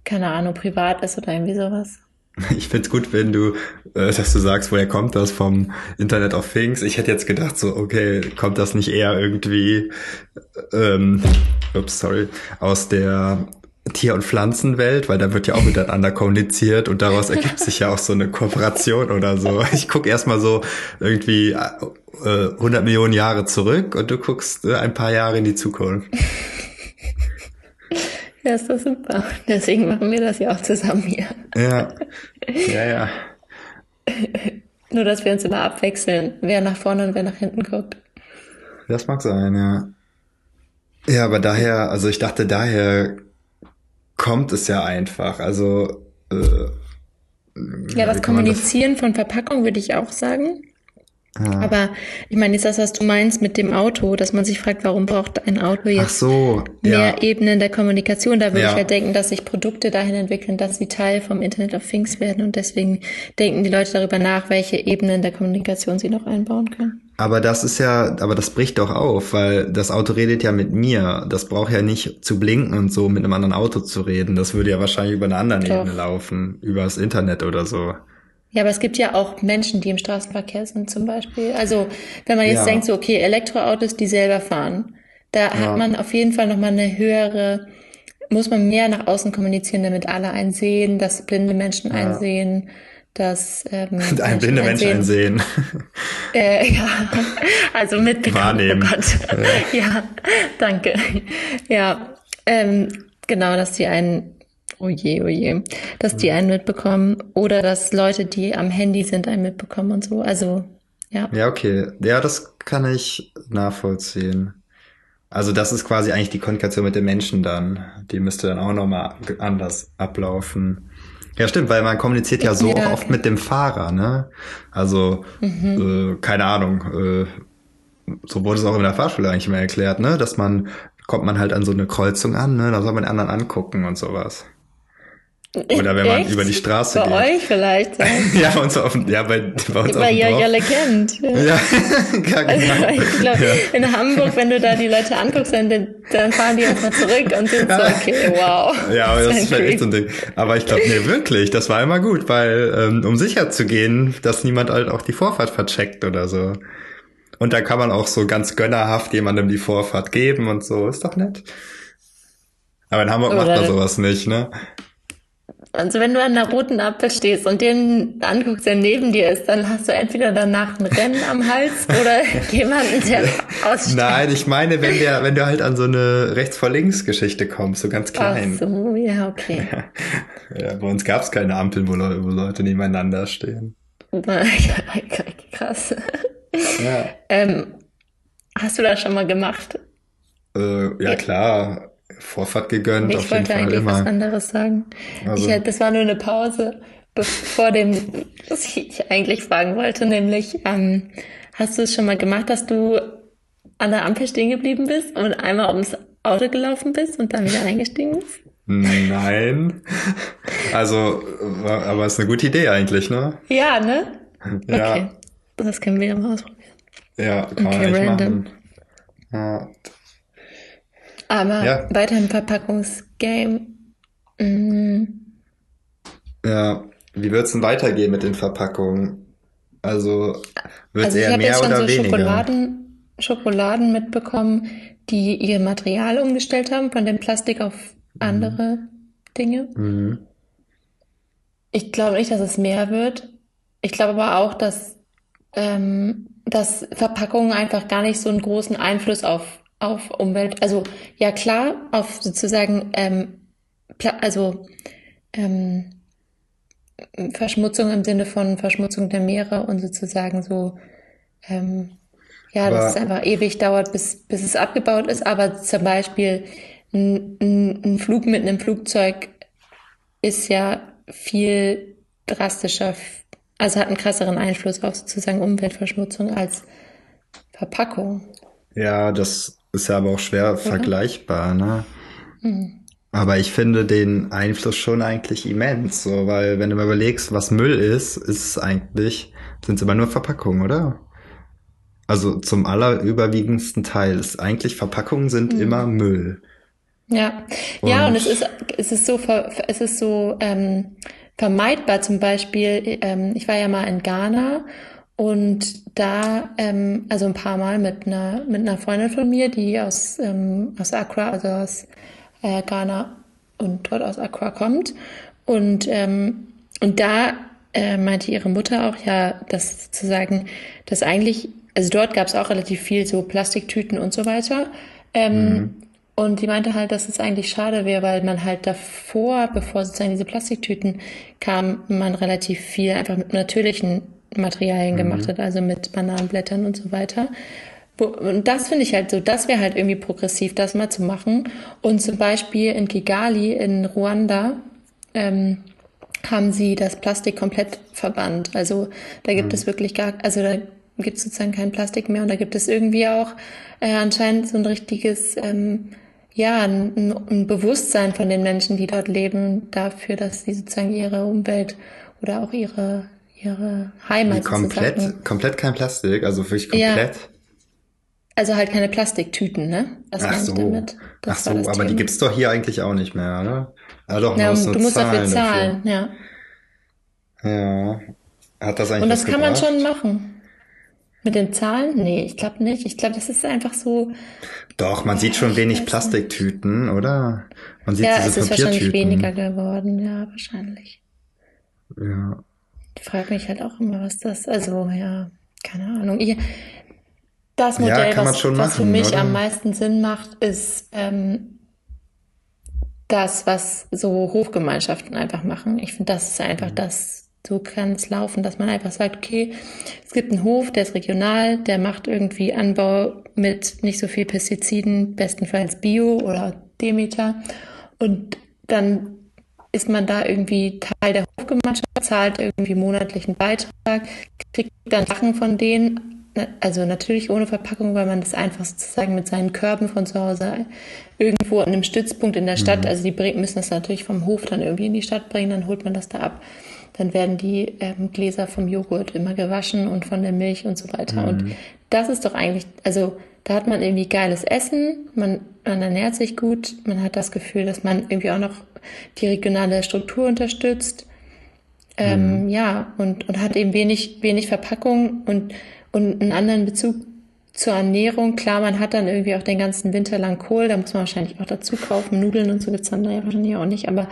keine Ahnung, privat ist oder irgendwie sowas. Ich find's gut, wenn du, äh, dass du sagst, woher kommt das vom Internet of Things. Ich hätte jetzt gedacht, so, okay, kommt das nicht eher irgendwie, ähm, ups, sorry, aus der Tier- und Pflanzenwelt, weil da wird ja auch miteinander kommuniziert und daraus ergibt sich ja auch so eine Kooperation oder so. Ich guck erstmal so irgendwie äh, 100 Millionen Jahre zurück und du guckst äh, ein paar Jahre in die Zukunft. Ja, ist doch super. Deswegen machen wir das ja auch zusammen hier. Ja, ja, ja. Nur, dass wir uns immer abwechseln, wer nach vorne und wer nach hinten guckt. Das mag sein, ja. Ja, aber daher, also ich dachte, daher kommt es ja einfach. Also äh, ja, das Kommunizieren das? von Verpackung würde ich auch sagen. Ja. Aber ich meine, ist das, was du meinst mit dem Auto, dass man sich fragt, warum braucht ein Auto jetzt so, mehr ja. Ebenen der Kommunikation? Da würde ja. ich halt denken, dass sich Produkte dahin entwickeln, dass sie Teil vom Internet of Things werden und deswegen denken die Leute darüber nach, welche Ebenen der Kommunikation sie noch einbauen können. Aber das ist ja, aber das bricht doch auf, weil das Auto redet ja mit mir. Das braucht ja nicht zu blinken und so mit einem anderen Auto zu reden. Das würde ja wahrscheinlich über eine andere Ebene laufen, über das Internet oder so. Ja, aber es gibt ja auch Menschen, die im Straßenverkehr sind zum Beispiel. Also wenn man jetzt ja. denkt, so okay, Elektroautos, die selber fahren, da ja. hat man auf jeden Fall nochmal eine höhere, muss man mehr nach außen kommunizieren, damit alle einsehen, dass blinde Menschen ja. einsehen, dass ähm, ein blinde Mensch einsehen. Äh, ja, also mitbekommen. Wahrnehmen. Oh Gott. Ja. ja, danke. Ja, ähm, genau, dass die einen Oh je, oh je. Dass die einen mitbekommen oder dass Leute, die am Handy sind, einen mitbekommen und so. Also, ja. Ja, okay. Ja, das kann ich nachvollziehen. Also das ist quasi eigentlich die Kommunikation mit den Menschen dann. Die müsste dann auch nochmal anders ablaufen. Ja, stimmt, weil man kommuniziert ja so ja. oft mit dem Fahrer, ne? Also, mhm. äh, keine Ahnung, äh, so wurde es auch in der Fahrschule eigentlich immer erklärt, ne? Dass man, kommt man halt an so eine Kreuzung an, ne? Da soll man den anderen angucken und sowas. Oder wenn man Echt? über die Straße bei geht. Bei euch vielleicht. Ja, bei uns auf dem, ja, bei, bei uns Weil ihr Jolle kennt. Ja, ja genau. Also, ich glaube, ja. in Hamburg, wenn du da die Leute anguckst, dann, dann fahren die erstmal zurück und sind ja. so, okay, wow. Ja, aber das, das ist vielleicht echt so ein Ding. Aber ich glaube, nee, wirklich, das war immer gut, weil, ähm, um sicher zu gehen, dass niemand halt auch die Vorfahrt vercheckt oder so. Und da kann man auch so ganz gönnerhaft jemandem die Vorfahrt geben und so, ist doch nett. Aber in Hamburg oder macht man sowas nicht, ne? Also wenn du an einer roten Ampel stehst und den anguckst, der neben dir ist, dann hast du entweder danach ein Rennen am Hals oder jemanden, der aussteigt. Nein, ich meine, wenn der, wenn du halt an so eine rechts vor links Geschichte kommst, so ganz klein. Ach so, ja, okay. Ja, bei uns gab es keine Ampeln, wo, Leute, wo Leute nebeneinander stehen. Krass. Ja. Ähm, hast du das schon mal gemacht? Äh, ja, klar. Vorfahrt gegönnt. Ich wollte eigentlich immer. was anderes sagen. Also. Ich, das war nur eine Pause bevor dem, was ich eigentlich fragen wollte, nämlich, ähm, hast du es schon mal gemacht, dass du an der Ampel stehen geblieben bist und einmal ums Auto gelaufen bist und dann wieder eingestiegen bist? Nein. Also, aber es ist eine gute Idee eigentlich, ne? Ja, ne? Ja. Okay. Das können wir ja mal ausprobieren. Ja, kann okay, man random. machen. Ja, aber ja. weiter im Verpackungsgame. Mhm. Ja, wie wird's denn weitergehen mit den Verpackungen? Also wird also eher mehr oder so weniger? Schokoladen, Schokoladen mitbekommen, die ihr Material umgestellt haben, von dem Plastik auf andere Dinge. Mhm. Ich glaube nicht, dass es mehr wird. Ich glaube aber auch, dass, ähm, dass Verpackungen einfach gar nicht so einen großen Einfluss auf, auf Umwelt, also ja klar, auf sozusagen, ähm, also ähm, Verschmutzung im Sinne von Verschmutzung der Meere und sozusagen so, ähm, ja, dass es Aber einfach ewig dauert, bis, bis es abgebaut ist. Aber zum Beispiel ein, ein, ein Flug mit einem Flugzeug ist ja viel drastischer, also hat einen krasseren Einfluss auf sozusagen Umweltverschmutzung als Verpackung, ja, das ist ja aber auch schwer oder? vergleichbar, ne? Hm. Aber ich finde den Einfluss schon eigentlich immens, so, weil wenn du mal überlegst, was Müll ist, ist es eigentlich, sind es immer nur Verpackungen, oder? Also zum allerüberwiegendsten Teil ist eigentlich Verpackungen sind immer Hm. Müll. Ja, ja, und es ist, Und es ist so, es ist so ähm, vermeidbar. Zum Beispiel, ähm, ich war ja mal in Ghana und da, ähm, also ein paar Mal mit einer mit einer Freundin von mir, die aus ähm, aus Accra, also aus äh, Ghana und dort aus Accra kommt. Und ähm, und da äh, meinte ihre Mutter auch ja, dass sozusagen, dass eigentlich, also dort gab es auch relativ viel so Plastiktüten und so weiter. Ähm, mhm. und die meinte halt, dass es eigentlich schade wäre, weil man halt davor, bevor sozusagen diese Plastiktüten kamen, man relativ viel einfach mit natürlichen Materialien gemacht Mhm. hat, also mit Bananenblättern und so weiter. Und das finde ich halt so, das wäre halt irgendwie progressiv, das mal zu machen. Und zum Beispiel in Kigali in Ruanda ähm, haben sie das Plastik komplett verbannt. Also da gibt es Mhm. wirklich gar, also da gibt es sozusagen kein Plastik mehr und da gibt es irgendwie auch äh, anscheinend so ein richtiges, ähm, ja, ein, ein Bewusstsein von den Menschen, die dort leben, dafür, dass sie sozusagen ihre Umwelt oder auch ihre, ihre Heimat sozusagen, komplett, komplett kein Plastik, also wirklich ja, komplett. also halt keine Plastiktüten, ne? Das Ach so, damit. ach Das war so, aber die Thema. gibt's doch hier eigentlich auch nicht mehr, oder? Ja doch, man Ja, und du musst dafür zahlen dafür. zahlen, ja. Ja. Hat das Und eigentlich was das kann man schon gebracht? machen. Mit den Zahlen? Nee, ich glaube nicht. Ich glaube, das ist einfach so, Doch, man sieht ja, schon wenig. Plastiktüten, oder? Man sieht Ja, diese es ist wahrscheinlich weniger geworden, ja, wahrscheinlich. Ja. Ich frage mich halt auch immer, was das, also ja, keine Ahnung. Ich, das Ja, Modell, man was, was für machen, mich am oder? meisten Sinn macht, ist ähm, das, was so Hofgemeinschaften einfach machen. Ich finde, das ist einfach Mhm. das, so kann es laufen, dass man einfach sagt, okay, es gibt einen Hof, der ist regional, der macht irgendwie Anbau mit nicht so viel Pestiziden, bestenfalls Bio oder Demeter. Und dann ist man da irgendwie Teil der Hofgemeinschaft, zahlt irgendwie monatlichen Beitrag, kriegt dann Sachen von denen, ne, also natürlich ohne Verpackung, weil man das einfach sozusagen mit seinen Körben von zu Hause irgendwo an einem Stützpunkt in der Stadt, Mhm. also die müssen das natürlich vom Hof dann irgendwie in die Stadt bringen, dann holt man das da ab. Dann werden die ähm, Gläser vom Joghurt immer gewaschen und von der Milch und so weiter. Und Mhm. das ist doch eigentlich, also da hat man irgendwie geiles Essen, man, man ernährt sich gut, man hat das Gefühl, dass man irgendwie auch noch die regionale Struktur unterstützt. Ähm, Mhm. ja, und, und hat eben wenig, wenig Verpackung und, und einen anderen Bezug zur Ernährung. Klar, man hat dann irgendwie auch den ganzen Winter lang Kohl, da muss man wahrscheinlich auch dazu kaufen. Nudeln und so gibt's dann da ja wahrscheinlich auch nicht. Aber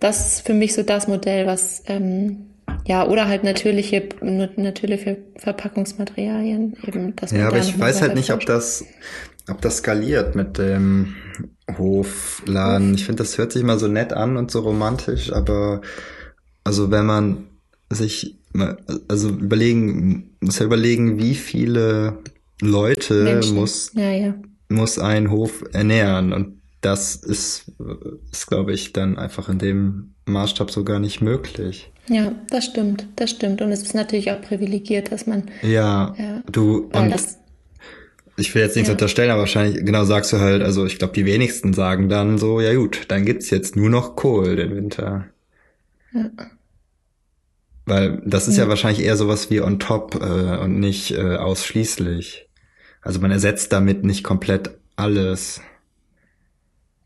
das ist für mich so das Modell, was, ähm, ja, oder halt natürliche, natürliche Verpackungsmaterialien, eben, dass Ja, aber ich weiß halt nicht, ob das, ob das skaliert mit dem Hofladen. Ich finde, das hört sich immer so nett an und so romantisch, aber also wenn man sich also überlegen, muss ja überlegen, wie viele Leute Menschen. muss, Ja, ja. muss ein Hof ernähren und das ist, ist glaube ich, dann einfach in dem Maßstab so gar nicht möglich. Ja, das stimmt, das stimmt. Und es ist natürlich auch privilegiert, dass man, Ja, ja, du, und das, ich will jetzt nichts ja, unterstellen, aber wahrscheinlich, genau sagst du halt, also ich glaube, die wenigsten sagen dann so, ja gut, dann gibt's jetzt nur noch Kohl den Winter. ja. Weil das ist ja Hm. wahrscheinlich eher sowas wie on top äh, und nicht äh, ausschließlich. Also man ersetzt damit nicht komplett alles,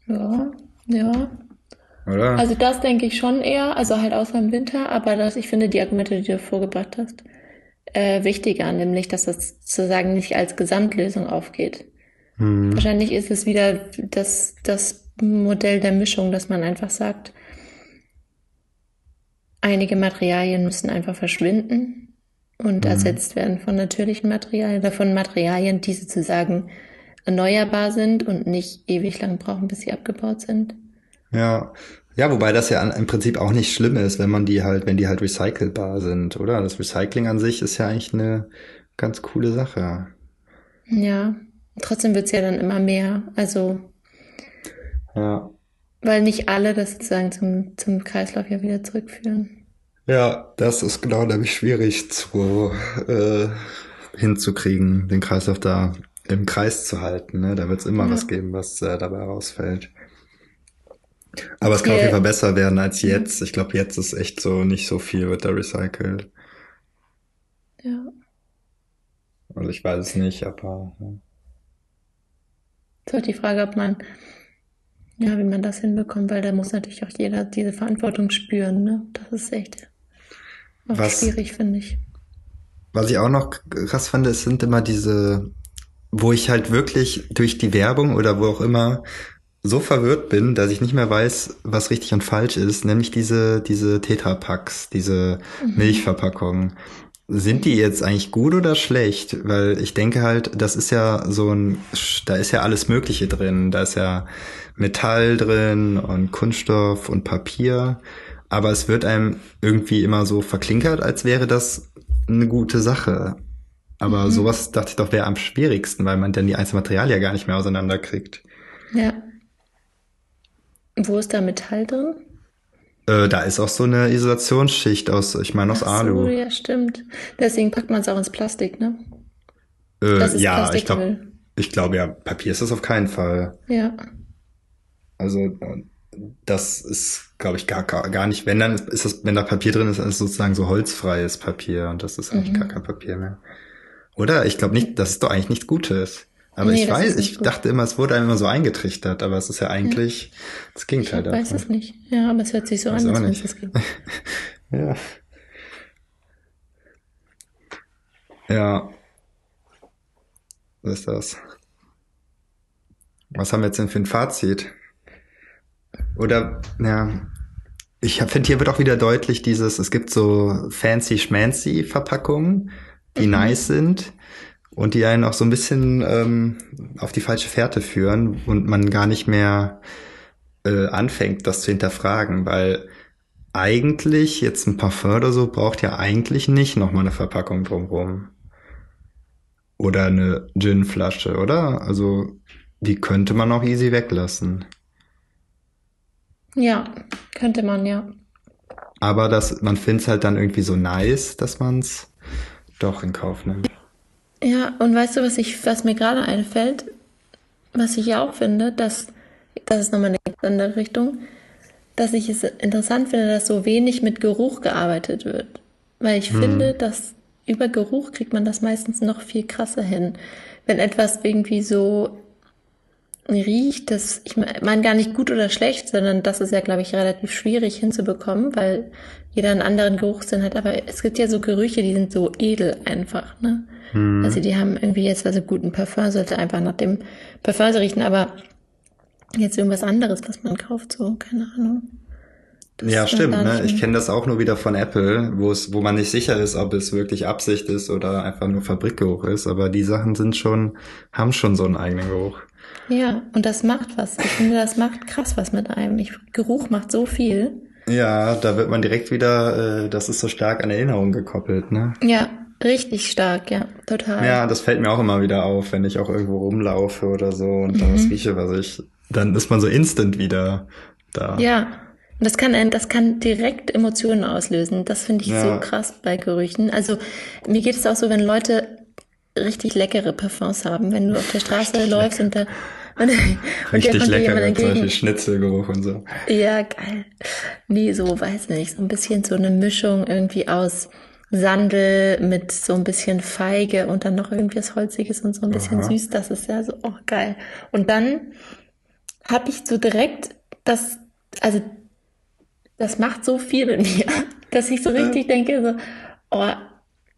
Ja, ja. oder? Also das denke ich schon eher, also halt außer im Winter, aber das, ich finde die Argumente, die du vorgebracht hast, äh, wichtiger, nämlich, dass das sozusagen nicht als Gesamtlösung aufgeht. Hm. Wahrscheinlich ist es wieder das, das Modell der Mischung, dass man einfach sagt, einige Materialien müssen einfach verschwinden und hm. ersetzt werden von natürlichen Materialien oder von Materialien, die sozusagen erneuerbar sind und nicht ewig lang brauchen, bis sie abgebaut sind. Ja, ja, wobei das ja im Prinzip auch nicht schlimm ist, wenn man die halt, wenn die halt recycelbar sind, oder? Das Recycling an sich ist ja eigentlich eine ganz coole Sache. Ja, trotzdem wird's ja dann immer mehr. Also. Ja. Weil nicht alle das sozusagen zum, zum Kreislauf ja wieder zurückführen. Ja, das ist genau nämlich schwierig zu äh, hinzukriegen, den Kreislauf da im Kreis zu halten. Ne? Da wird's immer ja. was geben, was äh, dabei rausfällt. Aber es kann yeah. auf jeden Fall besser werden als jetzt. Ich glaube, jetzt ist echt so, nicht so viel wird da recycelt. Ja. Also ich weiß es nicht, aber. Ja. Es ist halt die Frage, ob man, ja, wie man das hinbekommt, weil da muss natürlich auch jeder diese Verantwortung spüren, ne? Das ist echt was, schwierig, finde ich. Was ich auch noch krass fand, es sind immer diese, wo ich halt wirklich durch die Werbung oder wo auch immer so verwirrt bin, dass ich nicht mehr weiß, was richtig und falsch ist, nämlich diese, diese Tetrapacks, diese mhm. Milchverpackungen. Sind die jetzt eigentlich gut oder schlecht? Weil ich denke halt, das ist ja so ein, da ist ja alles Mögliche drin. Da ist ja Metall drin und Kunststoff und Papier. Aber es wird einem irgendwie immer so verklinkert, als wäre das eine gute Sache. Aber mhm. sowas dachte ich doch wäre am schwierigsten, weil man dann die einzelnen Materialien ja gar nicht mehr auseinanderkriegt. Ja. Wo ist da Metall drin? Äh, da ist auch so eine Isolationsschicht aus, ich meine aus Ach Alu. So, ja, stimmt. Deswegen packt man es auch ins Plastik, ne? Äh, das ist ja, Plastik ich glaube, ich glaube ja, Papier ist das auf keinen Fall. Ja. Also das ist, glaube ich, gar, gar, gar nicht. Wenn dann ist das, wenn da Papier drin ist, dann ist es sozusagen so holzfreies Papier und das ist eigentlich mhm. gar kein Papier mehr. Oder? Ich glaube nicht, das ist doch eigentlich nichts Gutes. Aber nee, ich weiß, ich gut. dachte immer, es wurde einem immer so eingetrichtert, aber es ist ja eigentlich ja. das Gegenteil ich weiß es nicht. Ja, aber es hört sich so an, als wenn es das ja. Ja. Was ist das? Was haben wir jetzt denn für ein Fazit? Oder, ja, ich finde, hier wird auch wieder deutlich dieses, es gibt so fancy schmancy Verpackungen, die mhm. nice sind und die einen auch so ein bisschen ähm, auf die falsche Fährte führen und man gar nicht mehr äh, anfängt, das zu hinterfragen, weil eigentlich jetzt ein Parfum oder so braucht ja eigentlich nicht nochmal eine Verpackung drumrum. Oder eine Ginflasche, oder? Also die könnte man auch easy weglassen. Ja, könnte man, ja. Aber das, man findet es halt dann irgendwie so nice, dass man es doch in Kauf nimmt. Ja, und weißt du, was ich, was mir gerade einfällt, was ich ja auch finde, dass, das ist nochmal eine andere Richtung, dass ich es interessant finde, dass so wenig mit Geruch gearbeitet wird. Weil ich hm. finde, dass über Geruch kriegt man das meistens noch viel krasser hin. Wenn etwas irgendwie so riecht, das, ich meine gar nicht gut oder schlecht, sondern das ist ja, glaube ich, relativ schwierig hinzubekommen, weil jeder einen anderen Geruchssinn hat. Aber es gibt ja so Gerüche, die sind so edel einfach, ne? Hm. Also die haben irgendwie jetzt, also guten Parfum sollte einfach nach dem Parfum riechen, aber jetzt irgendwas anderes, was man kauft, so, keine Ahnung. Das ja, stimmt. Ne? Ich kenne das auch nur wieder von Apple, wo es, wo man nicht sicher ist, ob es wirklich Absicht ist oder einfach nur Fabrikgeruch ist. Aber die Sachen sind schon, haben schon so einen eigenen Geruch. Ja, und das macht was. Ich finde, das macht krass was mit einem. Ich, Geruch macht so viel. Ja, da wird man direkt wieder, äh, das ist so stark an Erinnerung gekoppelt, ne? Ja, Richtig stark, ja, total. Ja, das fällt mir auch immer wieder auf, wenn ich auch irgendwo rumlaufe oder so und mhm. da was rieche, was ich, dann ist man so instant wieder da. Ja, und das kann, das kann direkt Emotionen auslösen. Das finde ich ja. so krass bei Gerüchen. Also mir geht es auch so, wenn Leute richtig leckere Parfums haben, wenn du auf der Straße läufst und da und, Richtig lecker, mit zum Beispiel Schnitzelgeruch und so. Ja, geil. Nee, so, weiß nicht, so ein bisschen so eine Mischung irgendwie aus Sandel mit so ein bisschen Feige und dann noch irgendwie was Holziges und so ein bisschen Aha. süß. Das ist ja so, oh geil. Und dann habe ich so direkt das, also das macht so viel mit mir, dass ich so richtig denke, so, oh,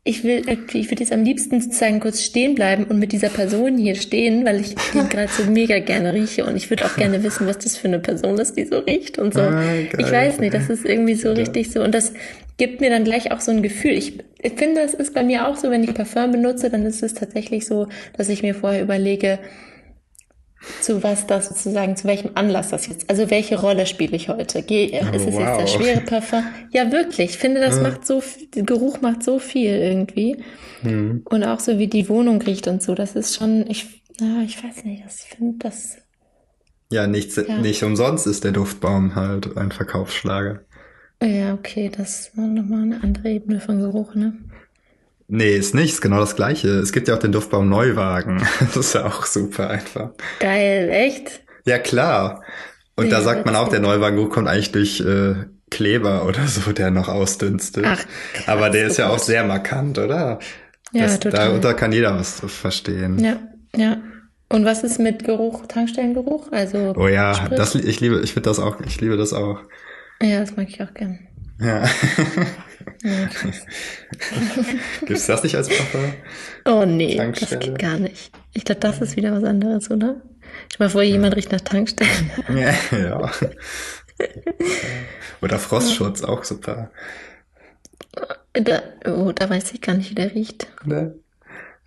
ich will, ich würde jetzt am liebsten sozusagen kurz stehen bleiben und mit dieser Person hier stehen, weil ich die gerade so mega gerne rieche und ich würde auch gerne wissen, was das für eine Person ist, die so riecht und so. Ah, ich weiß nicht, das ist irgendwie so richtig so und das gibt mir dann gleich auch so ein Gefühl. Ich, ich finde, das ist bei mir auch so, wenn ich Parfum benutze, dann ist es tatsächlich so, dass ich mir vorher überlege, zu was das sozusagen, zu welchem Anlass das jetzt, also welche Rolle spiele ich heute? Geh, Oh, ist es jetzt der wow. schwere Parfum? Ja, wirklich. Ich finde, das macht so, viel- Geruch macht so viel irgendwie. Hm. Und auch so, wie die Wohnung riecht und so, das ist schon, ich, na, ich weiß nicht, das- ich finde das, Ja, nicht, nicht umsonst ist der Duftbaum halt ein Verkaufsschlager. ja, okay, das war nochmal eine andere Ebene von Geruch, ne? Nee, ist nicht, ist genau das gleiche. Es gibt ja auch den Duftbaum Neuwagen. Das ist ja auch super einfach. Geil, echt? Ja, klar. Und da Ja, sagt man auch, der. Neuwagengeruch kommt eigentlich durch äh, Kleber oder so, der noch ausdünstet. Ach, krass, Aber der ist ja auch sehr markant, oder? Ja, das, total. Darunter kann jeder was verstehen. Ja, ja. Und was ist mit Geruch, Tankstellengeruch? Also, Oh ja, Sprit? das, ich liebe, ich finde das auch, ich liebe das auch. Ja, das mag ich auch gern. Ja. Ja. Gibt's das nicht als Parfum? Oh nee, das geht gar nicht. Ich glaube, das ist wieder was anderes, oder? Ich mal vor, jemand riecht nach Tankstellen. Ja. ja. Oder Frostschutz, auch super. Da, oh, da weiß ich gar nicht, wie der riecht. Oder?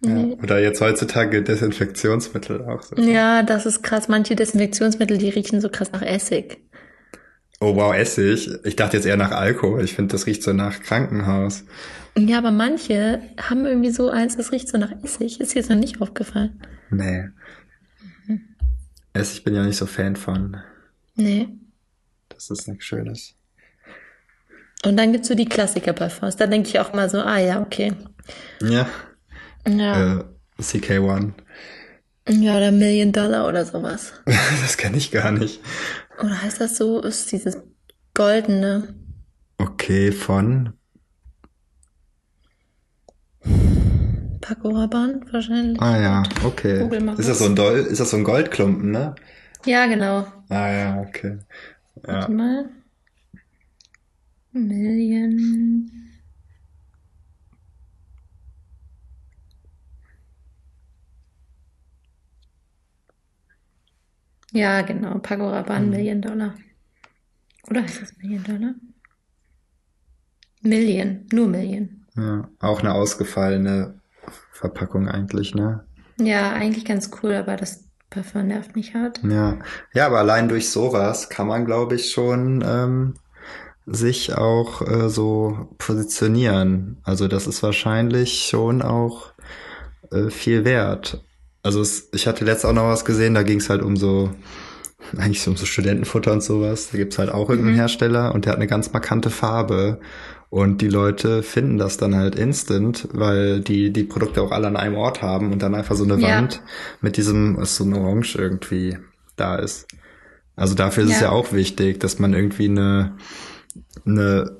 Ja. Oder jetzt heutzutage Desinfektionsmittel auch so. Ja, das ist krass. Manche Desinfektionsmittel, die riechen so krass nach Essig. Oh wow, Essig. Ich dachte jetzt eher nach Alkohol. Ich finde, das riecht so nach Krankenhaus. Ja, aber manche haben irgendwie so eins, das riecht so nach Essig. Ist dir jetzt noch nicht aufgefallen? Nee. Essig bin ja nicht so Fan von. Nee. Das ist nichts Schönes. Und dann gibt's so die Klassiker-Parfums. Da denke ich auch mal so, ah ja, okay. Ja. Ja. Äh, CK1. Ja, oder Million Dollar oder sowas. das kenne ich gar nicht. Oder heißt das so? Ist dieses goldene. Okay, von. Paco Rabanne wahrscheinlich. Ah ja, okay. Ist das so ein Dol ist das so ein Goldklumpen, ne? Ja, genau. Ah ja, okay. Ja. Warte mal. Million. Ja, genau. Paco Rabanne, Million Dollar. Oder heißt das Million Dollar? Million, nur Million. ja. Auch eine ausgefallene Verpackung eigentlich, ne? Ja, eigentlich ganz cool, aber das Parfum nervt mich hart. Ja. Ja, aber allein durch sowas kann man, glaube ich, schon ähm, sich auch äh, so positionieren. Also das ist wahrscheinlich schon auch äh, viel wert. Also es, ich hatte letztes auch noch was gesehen, da ging es halt um so, eigentlich so um so Studentenfutter und sowas. Da gibt's halt auch irgendeinen Hersteller und der hat eine ganz markante Farbe. Und die Leute finden das dann halt instant, weil die die Produkte auch alle an einem Ort haben und dann einfach so eine Ja. Wand mit diesem, so ein Orange irgendwie da ist. Also dafür ist es Ja. ja auch wichtig, dass man irgendwie eine, eine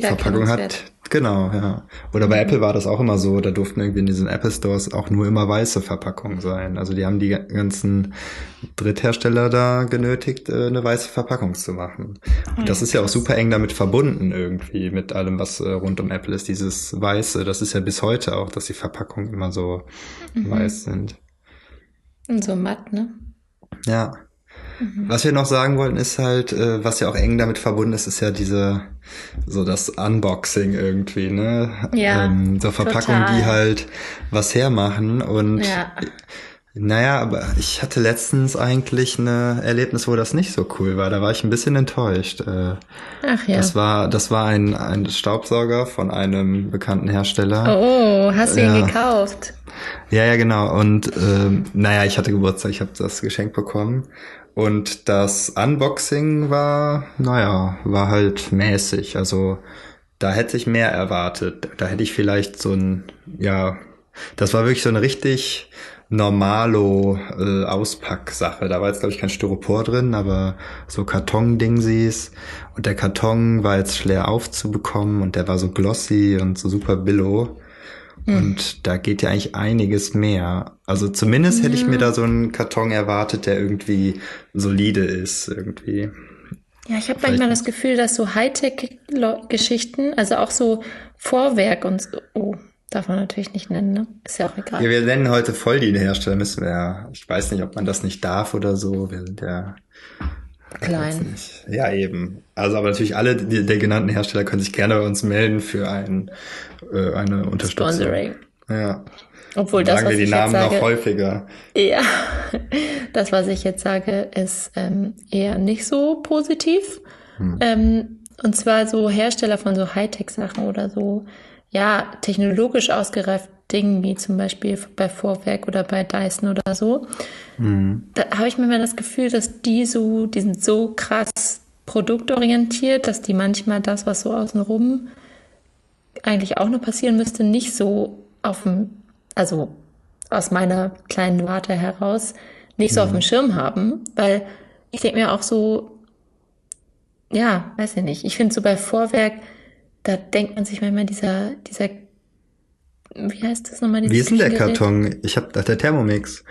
Verpackung hat. Genau, ja. Oder bei Apple war das auch immer so, da durften irgendwie in diesen Apple Stores auch nur immer weiße Verpackungen sein. Also die haben die ganzen Dritthersteller da genötigt, äh, eine weiße Verpackung zu machen. Und das ist ja auch super eng damit verbunden irgendwie, mit allem, was äh, rund um Apple ist. Dieses Weiße, das ist ja bis heute auch, dass die Verpackungen immer so weiß sind. Und so matt, ne? Ja. Was wir noch sagen wollten, ist halt, äh, was ja auch eng damit verbunden ist, ist ja diese, so das Unboxing irgendwie, ne? Ja, ähm, so Verpackungen, total. die halt was hermachen und Ja. naja, aber ich hatte letztens eigentlich ein Erlebnis, wo das nicht so cool war. Da war ich ein bisschen enttäuscht. Äh, Ach ja. Das war, das war ein, ein Staubsauger von einem bekannten Hersteller. Oh, hast du Ja. ihn gekauft? Ja, ja, genau. Und ähm, naja, ich hatte Geburtstag, ich habe das Geschenk bekommen. Und das Unboxing war, naja, war halt mäßig. Also da hätte ich mehr erwartet. Da hätte ich vielleicht so ein, ja, das war wirklich so eine richtig normalo äh, Auspacksache. Da war jetzt, glaube ich, kein Styropor drin, aber so Karton-Dingsies. Und der Karton war jetzt schwer aufzubekommen und der war so glossy und so super billow. Und da geht ja eigentlich einiges mehr. Also zumindest hätte ich mir da so einen Karton erwartet, der irgendwie solide ist, irgendwie. Ja, ich habe manchmal das Gefühl, dass so Hightech-Geschichten, also auch so Vorwerk und so, oh, Darf man natürlich nicht nennen, ne? Ist ja auch egal. Ja, wir nennen heute voll die Hersteller, müssen wir ja. Ich weiß nicht, ob man das nicht darf oder so. Wir sind ja Klein. Ja, eben. Also, aber natürlich alle die, der genannten Hersteller können sich gerne bei uns melden für ein, äh, eine Unterstützung. Sponsoring. Ja. Obwohl das, Sagen was wir die ich Namen jetzt sage, noch häufiger. Ja, das, was ich jetzt sage, ist ähm, eher nicht so positiv. Hm. Ähm, und zwar so Hersteller von so Hightech-Sachen oder so, ja, technologisch ausgereift Dingen, wie zum Beispiel bei Vorwerk oder bei Dyson oder so. Hm. Da habe ich mir mal das Gefühl, dass die so, die sind so krass produktorientiert, dass die manchmal das, was so außenrum eigentlich auch nur passieren müsste, nicht so auf dem, also aus meiner kleinen Warte heraus, nicht so auf dem Schirm haben, weil ich denke mir auch so, ja, weiß ich nicht. Ich finde so bei Vorwerk, da denkt man sich manchmal dieser, dieser, wie heißt das nochmal? Wie ist denn der? Karton? Ich hab der Thermomix.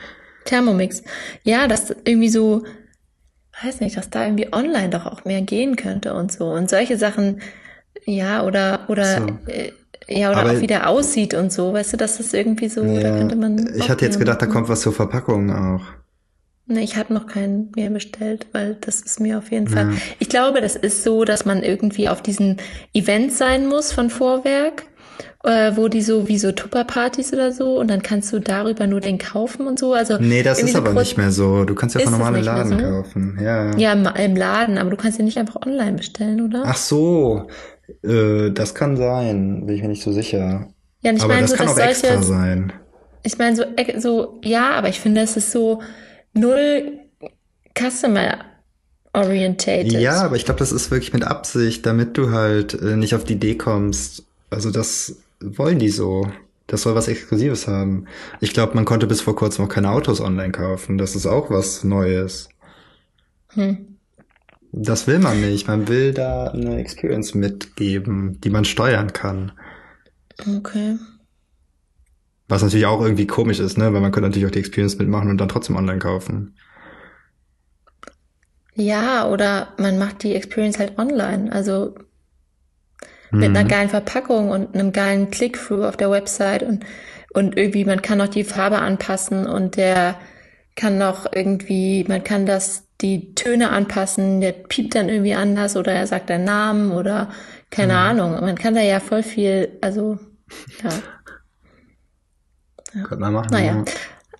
Thermomix. Ja, das irgendwie so, weiß nicht, dass da irgendwie online doch auch mehr gehen könnte und so. Und solche Sachen, ja, oder, oder, So. äh, ja, oder Aber- auch wie der aussieht und so. Weißt du, das ist irgendwie so, da Ja. könnte man. Ich hatte jetzt gedacht, da kommt was zur Verpackung auch. Ne, ich habe noch keinen mehr bestellt, weil das ist mir auf jeden Fall. Ich glaube, das ist so, dass man irgendwie auf diesen Events sein muss von Vorwerk, äh, wo die so wie so Tupperpartys oder so und dann kannst du darüber nur den kaufen und so. Also Nee, das ist aber Pro- nicht mehr so. Du kannst ja von normalen Laden so? kaufen. Ja. Ja, im, im Laden, aber du kannst ja nicht einfach online bestellen, oder? Ach so. Äh, das kann sein. Bin ich mir nicht so sicher. ja, ich aber meine das so, kann auch extra sein. ich meine so, ex- so, ja, aber ich finde, es ist so null Customer orientated. Ja, aber ich glaube, das ist wirklich mit Absicht, damit du halt äh, nicht auf die Idee kommst. Also das wollen die so. Das soll was Exklusives haben. Ich glaube, man konnte bis vor kurzem auch keine Autos online kaufen. Das ist auch was Neues. Hm. Das will man nicht. Man will da eine Experience mitgeben, die man steuern kann. Okay. Was natürlich auch irgendwie komisch ist, ne? Weil man könnte natürlich auch die Experience mitmachen und dann trotzdem online kaufen. Ja, oder man macht die Experience halt online. Also mit einer Mhm. geilen Verpackung und einem geilen Click-Through auf der Website und, und irgendwie, man kann noch die Farbe anpassen und der kann noch irgendwie, man kann das, die Töne anpassen, der piept dann irgendwie anders oder er sagt einen Namen oder keine Mhm. Ahnung. Man kann da ja voll viel, also, ja. Könnte man machen. Naja, ja.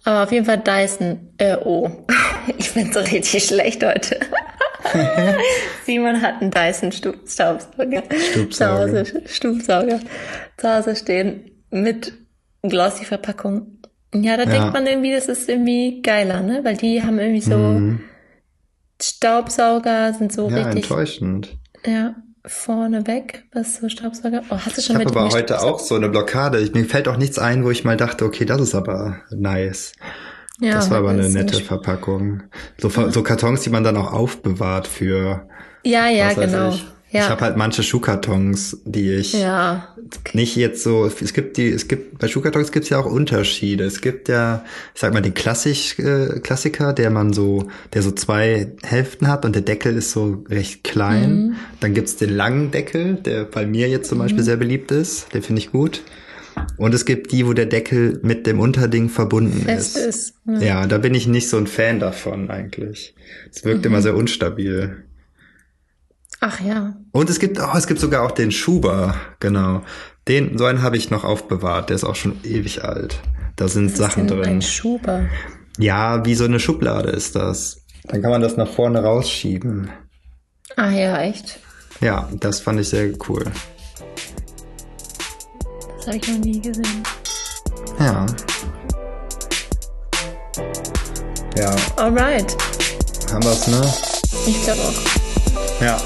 aber auf jeden Fall Dyson. Äh, oh, ich bin so richtig schlecht heute. Simon hat einen Dyson Staubsauger. Staubsauger. Zu Hause, Staubsauger. Zu Hause stehen mit glossy Verpackung. Ja, da Ja. denkt man irgendwie, das ist irgendwie geiler, ne? Weil die haben irgendwie so Mhm. Staubsauger, sind so Ja, richtig, enttäuschend. ja, vorne weg, was so Staubsauger. Oh, hast du schon Ich habe aber heute auch so eine Blockade. Ich, mir fällt auch nichts ein, wo ich mal dachte, okay, das ist aber nice. Ja, das war aber eine nette Verpackung. So, Ver- so Kartons, die man dann auch aufbewahrt für. Ja, ja, genau. Ich, Ja. ich habe halt manche Schuhkartons, die ich ja. nicht jetzt so. Es gibt die, es gibt bei Schuhkartons gibt es ja auch Unterschiede. Es gibt ja, ich sag mal, den Klassik, äh, Klassiker, der man so, der so zwei Hälften hat und der Deckel ist so recht klein. Mhm. Dann gibt's den langen Deckel, der bei mir jetzt zum Beispiel sehr beliebt ist. Den finde ich gut. Und es gibt die, wo der Deckel mit dem Unterding verbunden Fest ist. ist. Ja. Ja, da bin ich nicht so ein Fan davon eigentlich. Es wirkt Mhm. immer sehr unstabil. Ach ja. Und es gibt, oh, es gibt sogar auch den Schuber, genau. Den, so einen habe ich noch aufbewahrt, der ist auch schon ewig alt. Da sind Was Sachen ist denn drin. Ein Schuber. Ja, wie so eine Schublade ist das. Dann kann man das nach vorne rausschieben. Ah ja, echt. Ja, das fand ich sehr cool. Das habe ich noch nie gesehen. Ja. Ja, Alright. haben wir's, ne? Ich glaube auch. Ja.